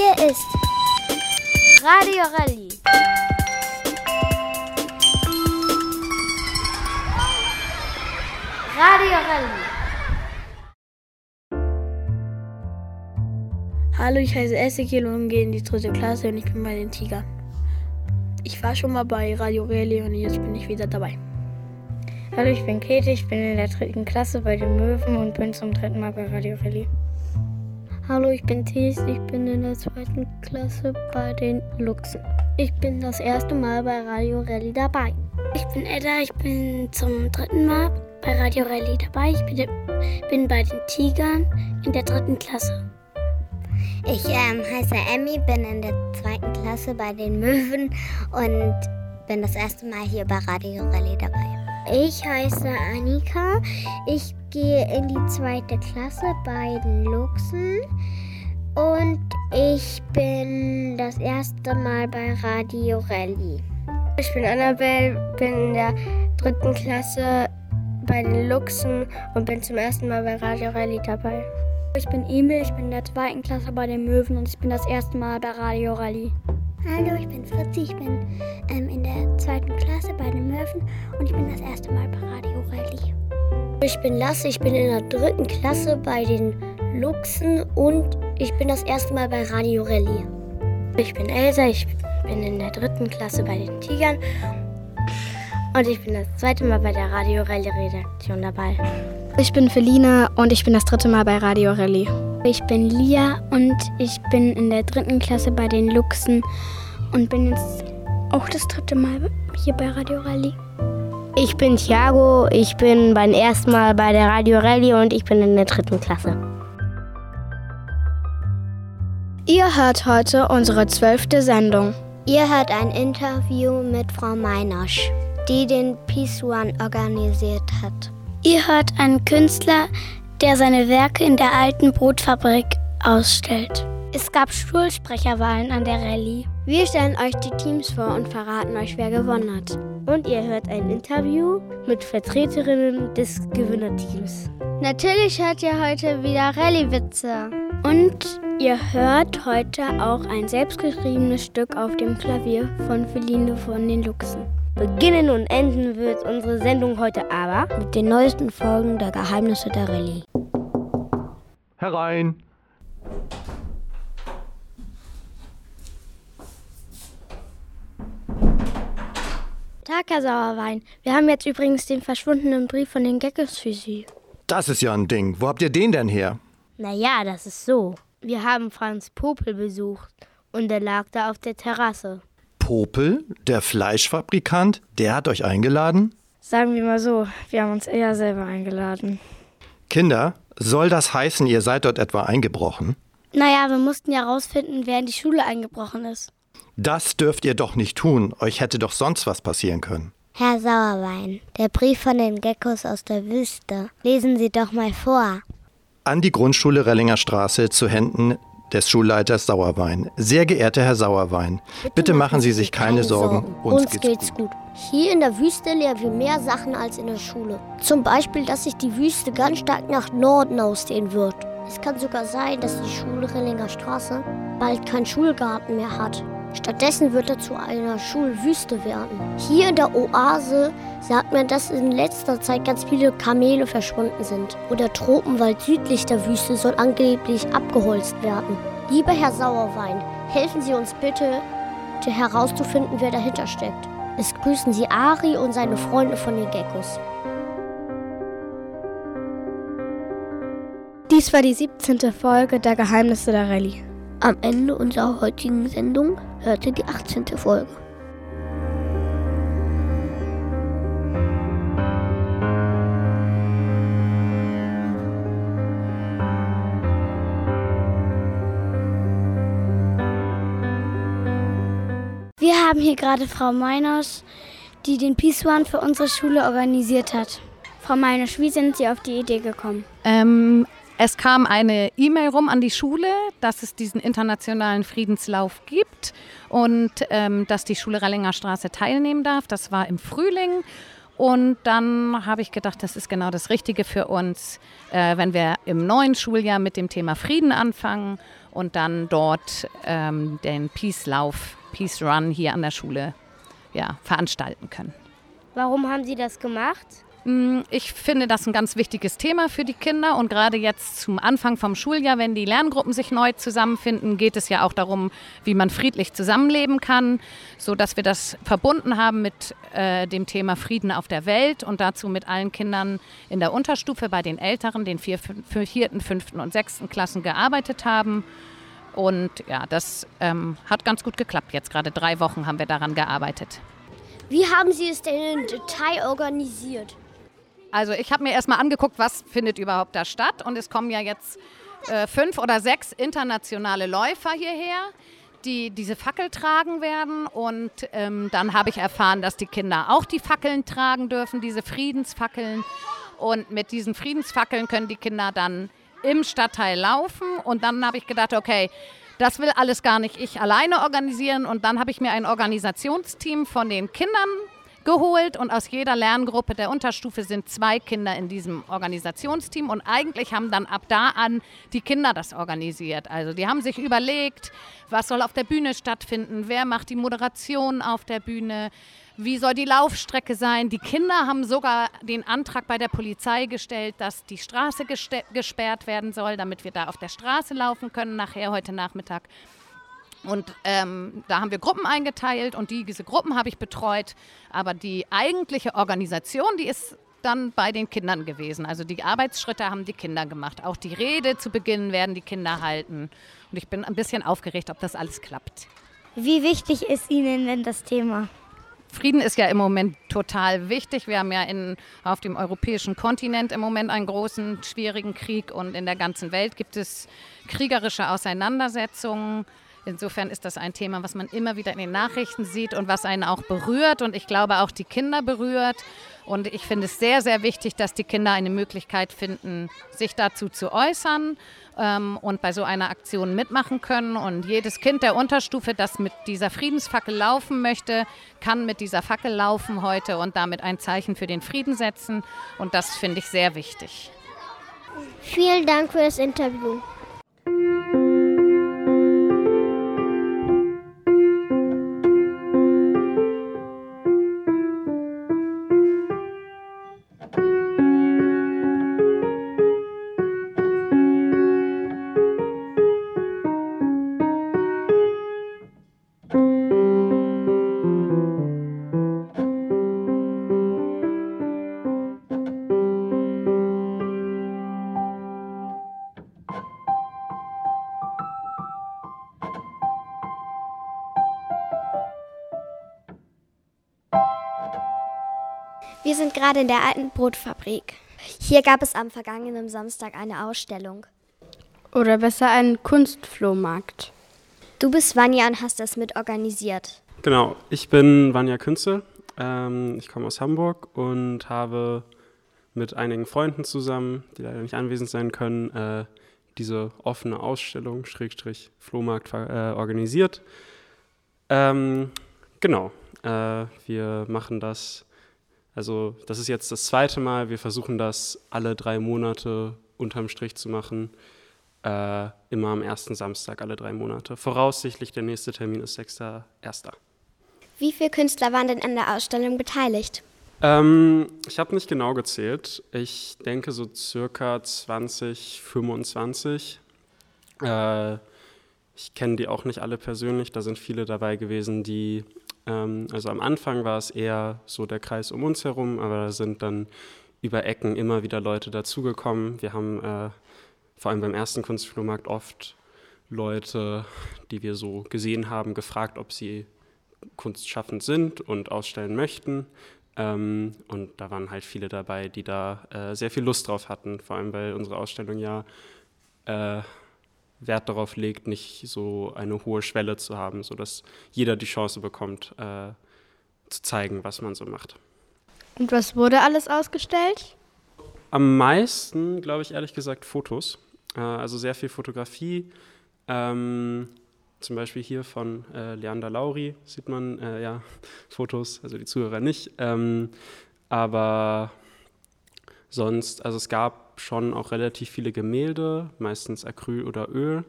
Hier ist Radio Rallye. Radio Rallye. Hallo, ich heiße Ezekiel und gehe in die dritte Klasse und ich bin bei den Tigern. Ich war schon mal bei Radio Rallye und jetzt bin ich wieder dabei. Hallo, ich bin Käthe, ich bin in der dritten Klasse bei den Möwen und bin zum dritten Mal bei Radio Rallye. Hallo, ich bin Thies, ich bin in der zweiten Klasse bei den Luchsen. Ich bin das erste Mal bei Radio Rallye dabei. Ich bin Edda, ich bin zum dritten Mal bei Radio Rallye dabei. Ich bin, bin bei den Tigern in der dritten Klasse. Ich ähm, heiße Emmy, bin in der zweiten Klasse bei den Möwen und bin das erste Mal hier bei Radio Rallye dabei. Ich heiße Annika. Ich gehe in die zweite Klasse bei den Luchsen und ich bin das erste Mal bei Radio Rallye. Ich bin Annabelle, bin in der dritten Klasse bei den Luchsen und bin zum ersten Mal bei Radio Rallye dabei. Ich bin Emil, ich bin in der zweiten Klasse bei den Möwen und ich bin das erste Mal bei Radio Rallye. Hallo, ich bin Fritzi, ich bin ähm, in der zweiten Klasse bei den Möwen und ich bin das erste Mal bei Radio Rallye. Ich bin Lasse, ich bin in der dritten Klasse bei den Luchsen und ich bin das erste Mal bei Radio Rallye. Ich bin Elsa, ich bin in der dritten Klasse bei den Tigern und ich bin das zweite Mal bei der Radio Rallye Redaktion dabei. Ich bin Felina und ich bin das dritte Mal bei Radio Rallye. Ich bin Lia und ich bin in der dritten Klasse bei den Luchsen und bin jetzt auch das dritte Mal hier bei Radio Rallye. Ich bin Thiago, ich bin beim ersten Mal bei der Radio Rallye und ich bin in der dritten Klasse. Ihr hört heute unsere zwölfte Sendung. Ihr hört ein Interview mit Frau Meinasch, die den Peace One organisiert hat. Ihr hört einen Künstler, der seine Werke in der alten Brotfabrik ausstellt. Es gab Schulsprecherwahlen an der Rallye. Wir stellen euch die Teams vor und verraten euch, wer gewonnen hat. Und ihr hört ein Interview mit Vertreterinnen des Gewinnerteams. Natürlich hört ihr heute wieder Rallye-Witze. Und ihr hört heute auch ein selbstgeschriebenes Stück auf dem Klavier von Feline von den Luchsen. Beginnen und enden wird unsere Sendung heute aber mit den neuesten Folgen der Geheimnisse der Rallye. Herein! Tag, Herr Sauerwein. Wir haben jetzt übrigens den verschwundenen Brief von den Geckos für Sie. Das ist ja ein Ding. Wo habt ihr den denn her? Naja, das ist so. Wir haben Franz Popel besucht und er lag da auf der Terrasse. Popel, der Fleischfabrikant, der hat euch eingeladen? Sagen wir mal so, wir haben uns eher selber eingeladen. Kinder, soll das heißen, ihr seid dort etwa eingebrochen? Naja, wir mussten ja rausfinden, wer in die Schule eingebrochen ist. Das dürft ihr doch nicht tun. Euch hätte doch sonst was passieren können. Herr Sauerwein, der Brief von den Geckos aus der Wüste. Lesen Sie doch mal vor. An die Grundschule Rellinger Straße zu Händen des Schulleiters Sauerwein. Sehr geehrter Herr Sauerwein, bitte, bitte machen Sie sich keine, keine Sorgen. Sorgen. Uns, Uns geht's, geht's gut. gut. Hier in der Wüste lernen wir mehr Sachen als in der Schule. Zum Beispiel, dass sich die Wüste ganz stark nach Norden ausdehnen wird. Es kann sogar sein, dass die Schule Rellinger Straße bald keinen Schulgarten mehr hat. Stattdessen wird er zu einer Schulwüste werden. Hier in der Oase sagt man, dass in letzter Zeit ganz viele Kamele verschwunden sind. Und der Tropenwald südlich der Wüste soll angeblich abgeholzt werden. Lieber Herr Sauerwein, helfen Sie uns bitte, herauszufinden, wer dahinter steckt. Es grüßen Sie Ari und seine Freunde von den Geckos. Dies war die 17. Folge der Geheimnisse der Rallye. Am Ende unserer heutigen Sendung hört ihr die 18. Folge. Wir haben hier gerade Frau Meiners, die den Peace One für unsere Schule organisiert hat. Frau Meiners, wie sind Sie auf die Idee gekommen? Ähm, es kam eine E-Mail rum an die Schule, dass es diesen internationalen Friedenslauf gibt und ähm, dass die Schule Rellinger Straße teilnehmen darf. Das war im Frühling. Und dann habe ich gedacht, das ist genau das Richtige für uns, äh, wenn wir im neuen Schuljahr mit dem Thema Frieden anfangen und dann dort ähm, den Peace-Lauf, Peace-Run hier an der Schule ja, veranstalten können. Warum haben Sie das gemacht? Mm, ich finde das ein ganz wichtiges Thema für die Kinder und gerade jetzt zum Anfang vom Schuljahr, wenn die Lerngruppen sich neu zusammenfinden, geht es ja auch darum, wie man friedlich zusammenleben kann, so dass wir das verbunden haben mit äh, dem Thema Frieden auf der Welt und dazu mit allen Kindern in der Unterstufe bei den Älteren, den vier, vierten, fünften und sechsten Klassen gearbeitet haben. Und ja, das ähm, hat ganz gut geklappt. Jetzt gerade drei Wochen haben wir daran gearbeitet. Wie haben Sie es denn im Detail organisiert? Also ich habe mir erstmal angeguckt, was findet überhaupt da statt. Und es kommen ja jetzt äh, fünf oder sechs internationale Läufer hierher, die diese Fackel tragen werden. Und ähm, dann habe ich erfahren, dass die Kinder auch die Fackeln tragen dürfen, diese Friedensfackeln. Und mit diesen Friedensfackeln können die Kinder dann im Stadtteil laufen. Und dann habe ich gedacht, okay, das will alles gar nicht ich alleine organisieren. Und dann habe ich mir ein Organisationsteam von den Kindern geholt und aus jeder Lerngruppe der Unterstufe sind zwei Kinder in diesem Organisationsteam und eigentlich haben dann ab da an die Kinder das organisiert. Also die haben sich überlegt, was soll auf der Bühne stattfinden, wer macht die Moderation auf der Bühne, wie soll die Laufstrecke sein. Die Kinder haben sogar den Antrag bei der Polizei gestellt, dass die Straße gesperrt werden soll, damit wir da auf der Straße laufen können nachher heute Nachmittag. Und ähm, da haben wir Gruppen eingeteilt und die, diese Gruppen habe ich betreut. Aber die eigentliche Organisation, die ist dann bei den Kindern gewesen. Also die Arbeitsschritte haben die Kinder gemacht. Auch die Rede zu Beginn werden die Kinder halten. Und ich bin ein bisschen aufgeregt, ob das alles klappt. Wie wichtig ist Ihnen denn das Thema? Frieden ist ja im Moment total wichtig. Wir haben ja in, auf dem europäischen Kontinent im Moment einen großen, schwierigen Krieg und in der ganzen Welt gibt es kriegerische Auseinandersetzungen. Insofern ist das ein Thema, was man immer wieder in den Nachrichten sieht und was einen auch berührt und ich glaube auch die Kinder berührt. Und ich finde es sehr, sehr wichtig, dass die Kinder eine Möglichkeit finden, sich dazu zu äußern ähm, und bei so einer Aktion mitmachen können. Und jedes Kind der Unterstufe, das mit dieser Friedensfackel laufen möchte, kann mit dieser Fackel laufen heute und damit ein Zeichen für den Frieden setzen. Und das finde ich sehr wichtig. Vielen Dank für das Interview. Wir sind gerade in der alten Brotfabrik. Hier gab es am vergangenen Samstag eine Ausstellung. Oder besser einen Kunstflohmarkt. Du bist Vanja und hast das mit organisiert. Genau, ich bin Vanja Künzel. Ähm, ich komme aus Hamburg und habe mit einigen Freunden zusammen, die leider nicht anwesend sein können, äh, diese offene Ausstellung, Schrägstrich Flohmarkt, äh, organisiert. Ähm, genau, äh, wir machen das also das ist jetzt das zweite Mal. Wir versuchen das alle drei Monate unterm Strich zu machen. Äh, immer am ersten Samstag alle drei Monate. Voraussichtlich der nächste Termin ist 6.1. Wie viele Künstler waren denn an der Ausstellung beteiligt? Ähm, ich habe nicht genau gezählt. Ich denke so circa 20, 25. Äh, ich kenne die auch nicht alle persönlich. Da sind viele dabei gewesen, die ähm, also am Anfang war es eher so der Kreis um uns herum, aber da sind dann über Ecken immer wieder Leute dazugekommen. Wir haben äh, vor allem beim ersten Kunstflohmarkt oft Leute, die wir so gesehen haben, gefragt, ob sie kunstschaffend sind und ausstellen möchten. Ähm, und da waren halt viele dabei, die da äh, sehr viel Lust drauf hatten, vor allem weil unsere Ausstellung ja äh, Wert darauf legt, nicht so eine hohe Schwelle zu haben, sodass jeder die Chance bekommt, äh, zu zeigen, was man so macht. Und was wurde alles ausgestellt? Am meisten, glaube ich, ehrlich gesagt, Fotos. Äh, also sehr viel Fotografie. Ähm, zum Beispiel hier von äh, Leander Lauri sieht man äh, ja Fotos, also die Zuhörer nicht. Ähm, Aber sonst, also es gab schon auch relativ viele Gemälde, meistens Acryl oder Öl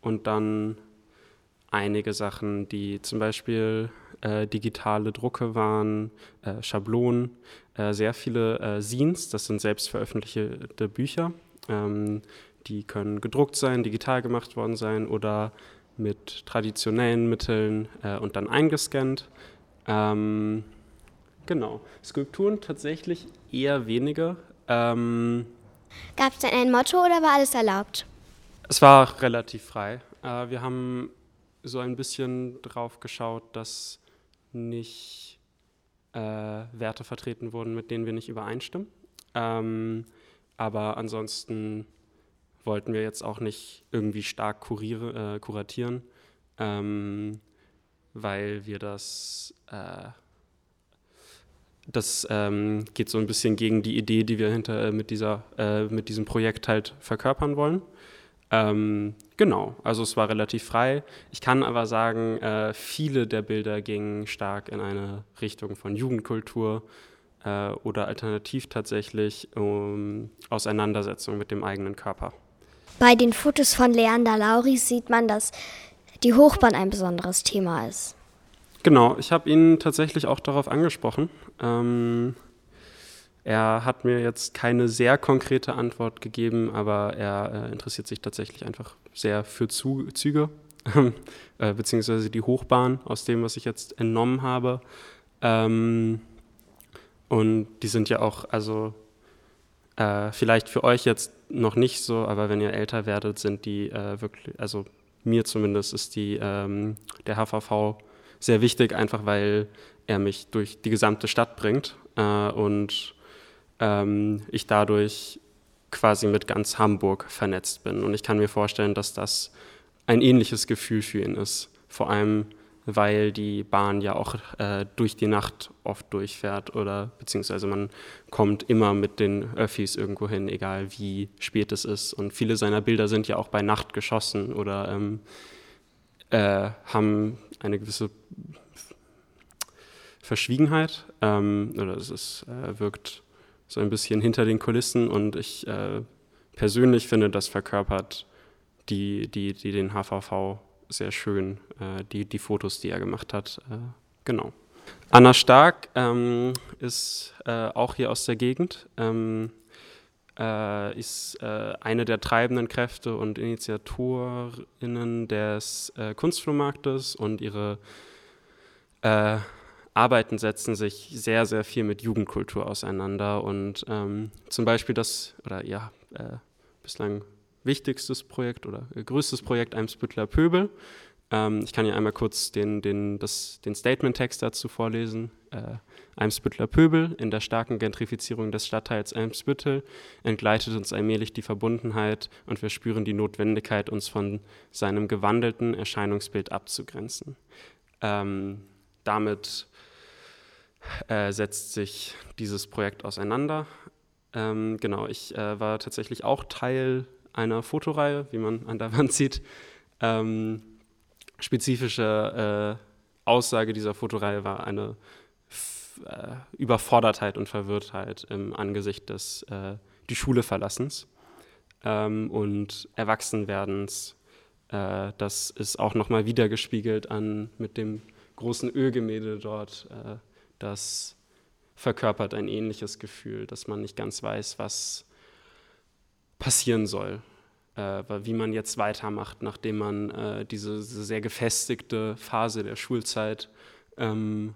und dann einige Sachen, die zum Beispiel äh, digitale Drucke waren, äh, Schablonen, äh, sehr viele äh, Scenes, das sind selbst veröffentlichte Bücher. Ähm, die können gedruckt sein, digital gemacht worden sein oder mit traditionellen Mitteln äh, und dann eingescannt. Ähm, genau. Skulpturen tatsächlich eher weniger. Ähm, Gab es denn ein Motto oder war alles erlaubt? Es war relativ frei. Äh, wir haben so ein bisschen drauf geschaut, dass nicht äh, Werte vertreten wurden, mit denen wir nicht übereinstimmen. Ähm, aber ansonsten wollten wir jetzt auch nicht irgendwie stark kuriere, äh, kuratieren, ähm, weil wir das, äh, das ähm, geht so ein bisschen gegen die Idee, die wir hinter äh, mit, dieser, äh, mit diesem Projekt halt verkörpern wollen. Ähm, genau, also es war relativ frei. Ich kann aber sagen, äh, viele der Bilder gingen stark in eine Richtung von Jugendkultur äh, oder alternativ tatsächlich um Auseinandersetzung mit dem eigenen Körper. Bei den Fotos von Leander Lauri sieht man, dass die Hochbahn ein besonderes Thema ist. Genau, ich habe ihn tatsächlich auch darauf angesprochen. Ähm, er hat mir jetzt keine sehr konkrete Antwort gegeben, aber er äh, interessiert sich tatsächlich einfach sehr für Zu Züge, äh, beziehungsweise die Hochbahn, aus dem, was ich jetzt entnommen habe. Ähm, und die sind ja auch, also äh, vielleicht für euch jetzt noch nicht so, aber wenn ihr älter werdet, sind die äh, wirklich, also mir zumindest ist die, ähm, der HVV sehr wichtig, einfach weil er mich durch die gesamte Stadt bringt äh, und ähm, ich dadurch quasi mit ganz Hamburg vernetzt bin. Und ich kann mir vorstellen, dass das ein ähnliches Gefühl für ihn ist. Vor allem, weil die Bahn ja auch äh, durch die Nacht oft durchfährt oder beziehungsweise man kommt immer mit den Öffis irgendwo hin, egal wie spät es ist. Und viele seiner Bilder sind ja auch bei Nacht geschossen oder ähm, äh, haben eine gewisse Verschwiegenheit ähm, oder es ist, äh, wirkt so ein bisschen hinter den Kulissen und ich äh, persönlich finde, das verkörpert die, die, die den HVV sehr schön, äh, die, die Fotos, die er gemacht hat. Äh, genau. Anna Stark ähm, ist äh, auch hier aus der Gegend, ähm, äh, ist äh, eine der treibenden Kräfte und Initiatorinnen des Kunstflohmarktes und ihre Arbeiten setzen sich sehr, sehr viel mit Jugendkultur auseinander und ähm, zum Beispiel das, oder ja, äh, bislang wichtigstes Projekt oder äh, größtes Projekt Eimsbüttler Pöbel. Ähm, ich kann hier einmal kurz den, den, den Statement-Text dazu vorlesen. Äh, Eimsbüttler Pöbel, in der starken Gentrifizierung des Stadtteils Eimsbüttel entgleitet uns allmählich die Verbundenheit und wir spüren die Notwendigkeit, uns von seinem gewandelten Erscheinungsbild abzugrenzen. Ähm, damit äh, setzt sich dieses Projekt auseinander. Ähm, genau, ich äh, war tatsächlich auch Teil einer Fotoreihe, wie man an der Wand sieht. Ähm, spezifische äh, Aussage dieser Fotoreihe war eine äh, Überfordertheit und Verwirrtheit im Angesicht des äh, die Schule verlassens ähm, und Erwachsenwerdens. Äh, das ist auch nochmal wiedergespiegelt an mit dem großen Ölgemälde dort äh, das verkörpert ein ähnliches Gefühl, dass man nicht ganz weiß, was passieren soll, äh, wie man jetzt weitermacht, nachdem man äh, diese, diese, sehr gefestigte Phase der Schulzeit ähm,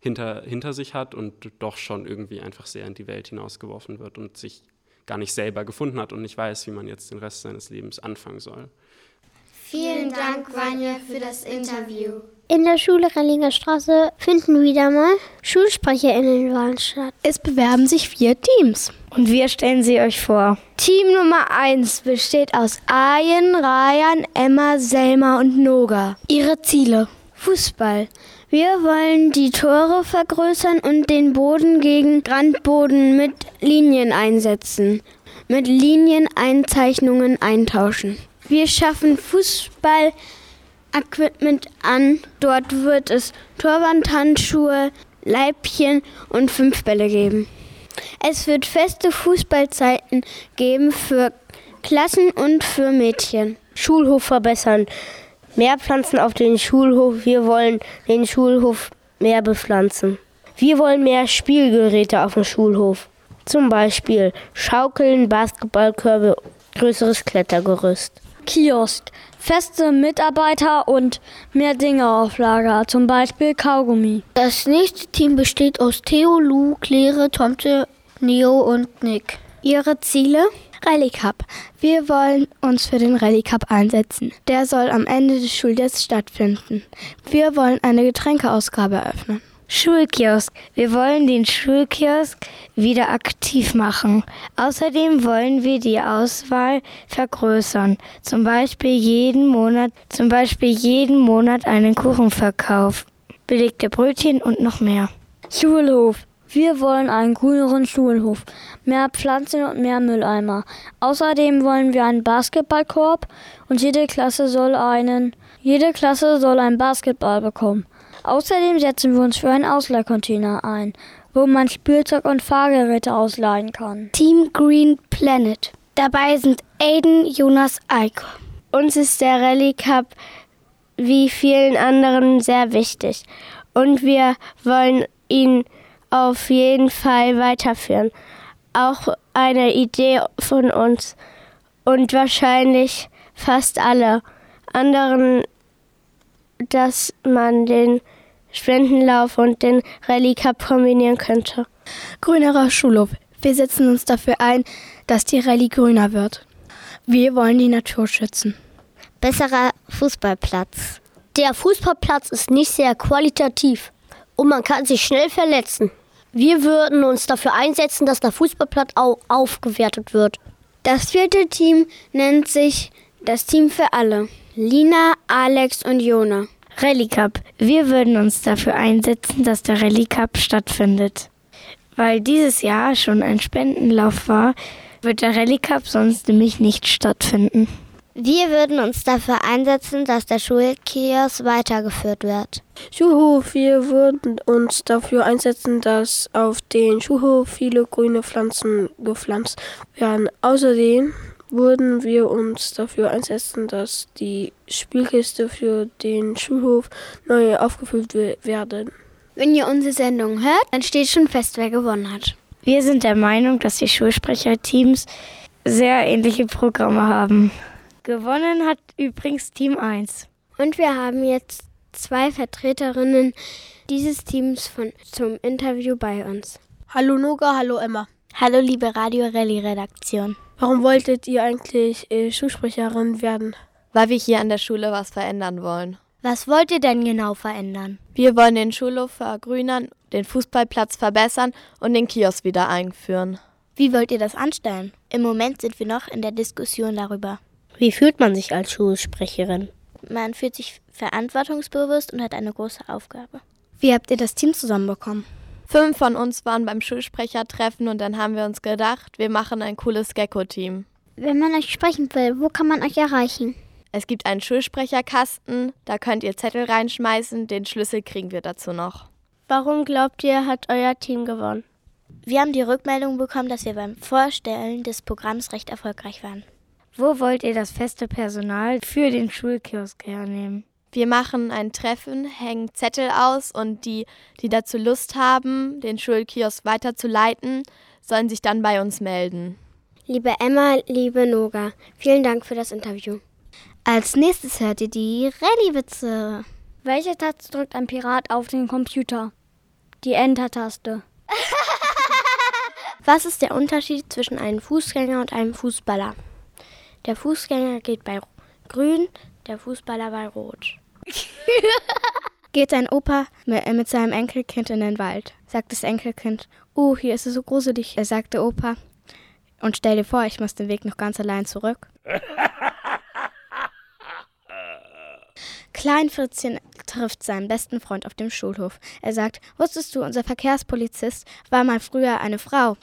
hinter, hinter sich hat und doch schon irgendwie einfach sehr in die Welt hinausgeworfen wird und sich gar nicht selber gefunden hat und nicht weiß, wie man jetzt den Rest seines Lebens anfangen soll. Vielen Dank, Vanja, für das Interview. In der Schule Rellinger Straße finden wieder mal SchulsprecherInnenwahlen statt. Es bewerben sich vier Teams. Und wir stellen sie euch vor. Team Nummer 1 besteht aus Ayen, Rayan, Emma, Selma und Noga. Ihre Ziele. Fußball. Wir wollen die Tore vergrößern und den Boden gegen Randboden mit Linien einsetzen. Mit Linieneinzeichnungen eintauschen. Wir schaffen Fußball Equipment an. Dort wird es Torwandhandschuhe, Leibchen und fünf Bälle geben. Es wird feste Fußballzeiten geben für Klassen und für Mädchen. Schulhof verbessern. Mehr Pflanzen auf den Schulhof. Wir wollen den Schulhof mehr bepflanzen. Wir wollen mehr Spielgeräte auf dem Schulhof. Zum Beispiel Schaukeln, Basketballkörbe, größeres Klettergerüst. Kiosk, feste Mitarbeiter und mehr Dinge auf Lager, zum Beispiel Kaugummi. Das nächste Team besteht aus Theo, Lou, Claire, Tomte, Neo und Nick. Ihre Ziele? Rallye Cup. Wir wollen uns für den Rallye Cup einsetzen. Der soll am Ende des Schuljahres stattfinden. Wir wollen eine Getränkeausgabe eröffnen. Schulkiosk. Wir wollen den Schulkiosk wieder aktiv machen. Außerdem wollen wir die Auswahl vergrößern. Zum Beispiel jeden Monat, zum Beispiel jeden Monat einen Kuchenverkauf, belegte Brötchen und noch mehr. Schulhof. Wir wollen einen grüneren Schulhof, mehr Pflanzen und mehr Mülleimer. Außerdem wollen wir einen Basketballkorb und jede Klasse soll einen, jede Klasse soll einen Basketball bekommen. Außerdem setzen wir uns für einen Ausleihcontainer ein, wo man Spielzeug und Fahrgeräte ausleihen kann. Team Green Planet. Dabei sind Aiden, Jonas, Eiko. Uns ist der Rallye Cup wie vielen anderen sehr wichtig und wir wollen ihn auf jeden Fall weiterführen. Auch eine Idee von uns und wahrscheinlich fast alle anderen, dass man den Spendenlauf und den Rallye Cup kombinieren könnte. Grünerer Schulhof. Wir setzen uns dafür ein, dass die Rallye grüner wird. Wir wollen die Natur schützen. Besserer Fußballplatz. Der Fußballplatz ist nicht sehr qualitativ und man kann sich schnell verletzen. Wir würden uns dafür einsetzen, dass der Fußballplatz auch aufgewertet wird. Das vierte Team nennt sich das Team für alle. Lina, Alex und Jona. Rallye Cup. Wir würden uns dafür einsetzen, dass der Rallye Cup stattfindet. Weil dieses Jahr schon ein Spendenlauf war, wird der Rallye Cup sonst nämlich nicht stattfinden. Wir würden uns dafür einsetzen, dass der Schulkiosk weitergeführt wird. Schulhof, wir würden uns dafür einsetzen, dass auf den Schulhof viele grüne Pflanzen gepflanzt werden. Außerdem würden wir uns dafür einsetzen, dass die Spielkiste für den Schulhof neu aufgefüllt werden. Wenn ihr unsere Sendung hört, dann steht schon fest, wer gewonnen hat. Wir sind der Meinung, dass die Schulsprecherteams sehr ähnliche Programme haben. Gewonnen hat übrigens Team 1. Und wir haben jetzt zwei Vertreterinnen dieses Teams von, zum Interview bei uns. Hallo Noga, hallo Emma. Hallo liebe Radio Rallye Redaktion. Warum wolltet ihr eigentlich äh, Schulsprecherin werden? Weil wir hier an der Schule was verändern wollen. Was wollt ihr denn genau verändern? Wir wollen den Schulhof vergrünern, den Fußballplatz verbessern und den Kiosk wieder einführen. Wie wollt ihr das anstellen? Im Moment sind wir noch in der Diskussion darüber. Wie fühlt man sich als Schulsprecherin? Man fühlt sich verantwortungsbewusst und hat eine große Aufgabe. Wie habt ihr das Team zusammenbekommen? Fünf von uns waren beim Schulsprechertreffen und dann haben wir uns gedacht, wir machen ein cooles Gecko-Team. Wenn man euch sprechen will, wo kann man euch erreichen? Es gibt einen Schulsprecherkasten, da könnt ihr Zettel reinschmeißen, den Schlüssel kriegen wir dazu noch. Warum glaubt ihr, hat euer Team gewonnen? Wir haben die Rückmeldung bekommen, dass wir beim Vorstellen des Programms recht erfolgreich waren. Wo wollt ihr das feste Personal für den Schulkiosk hernehmen? Wir machen ein Treffen, hängen Zettel aus und die, die dazu Lust haben, den Schulkiosk weiterzuleiten, sollen sich dann bei uns melden. Liebe Emma, liebe Noga, vielen Dank für das Interview. Als nächstes hört ihr die Rallye-Witze. Welche Taste drückt ein Pirat auf den Computer? Die Enter-Taste. Was ist der Unterschied zwischen einem Fußgänger und einem Fußballer? Der Fußgänger geht bei Grün, der Fußballer bei Rot. geht ein Opa mit seinem Enkelkind in den Wald. Sagt das Enkelkind, oh, hier ist es so gruselig. Er sagt der Opa, und stell dir vor, ich muss den Weg noch ganz allein zurück. Klein Fritzchen trifft seinen besten Freund auf dem Schulhof. Er sagt, wusstest du, unser Verkehrspolizist war mal früher eine Frau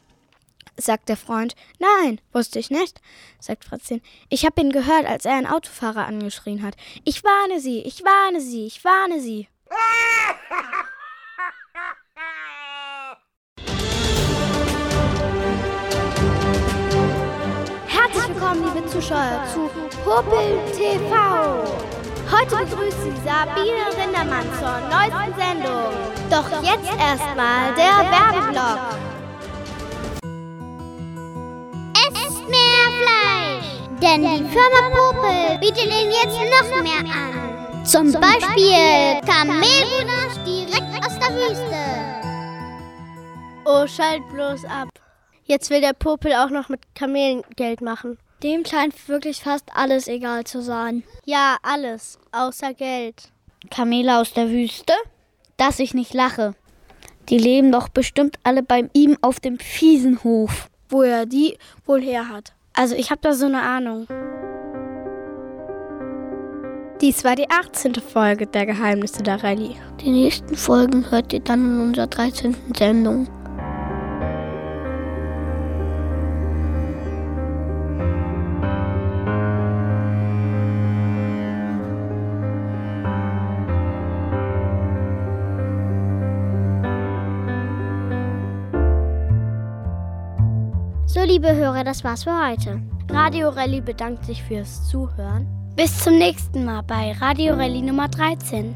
sagt der Freund. Nein, wusste ich nicht, sagt Fratzchen. Ich habe ihn gehört, als er einen Autofahrer angeschrien hat. Ich warne Sie, ich warne Sie, ich warne Sie. Herzlich willkommen, liebe Zuschauer, zu Popel TV. Heute begrüßt Sie Sabine Rindermann zur neuesten Sendung. Doch jetzt erstmal der Werbeblock. Denn die Firma Popel bietet Ihnen jetzt noch mehr an. Zum Beispiel Kamelgulasch direkt aus der Wüste. Oh, schalt bloß ab. Jetzt will der Popel auch noch mit Kamelen Geld machen. Dem scheint wirklich fast alles egal zu sein. Ja, alles, außer Geld. Kamele aus der Wüste? Dass ich nicht lache. Die leben doch bestimmt alle bei ihm auf dem Fiesenhof. Wo er die wohl her hat. Also ich habe da so eine Ahnung. Dies war die 18. Folge der Geheimnisse der Rallye. Die nächsten Folgen hört ihr dann in unserer 13. Sendung. Liebe Hörer, das war's für heute. Radio Rallye bedankt sich fürs Zuhören. Bis zum nächsten Mal bei Radio Rallye Nummer 13.